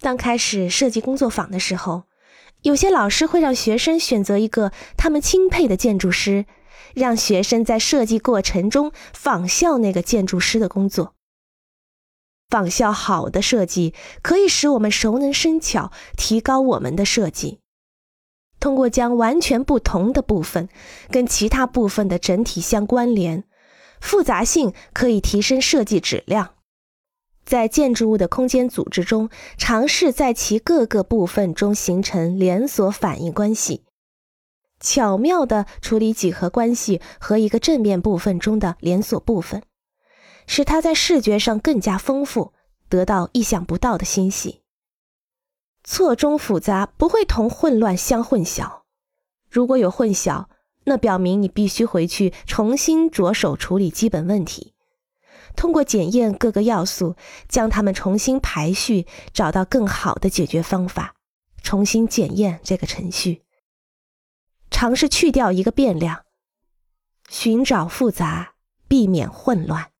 当开始设计工作坊的时候，有些老师会让学生选择一个他们钦佩的建筑师，让学生在设计过程中仿效那个建筑师的工作。仿效好的设计，可以使我们熟能生巧，提高我们的设计。通过将完全不同的部分跟其他部分的整体相关联，复杂性可以提升设计质量。在建筑物的空间组织中，尝试在其各个部分中形成连锁反应关系，巧妙地处理几何关系和一个正面部分中的连锁部分，使它在视觉上更加丰富，得到意想不到的欣喜。错综复杂不会同混乱相混淆，如果有混淆，那表明你必须回去重新着手处理基本问题。通过检验各个要素，将它们重新排序，找到更好的解决方法。重新检验这个程序，尝试去掉一个变量，寻找复杂，避免混乱。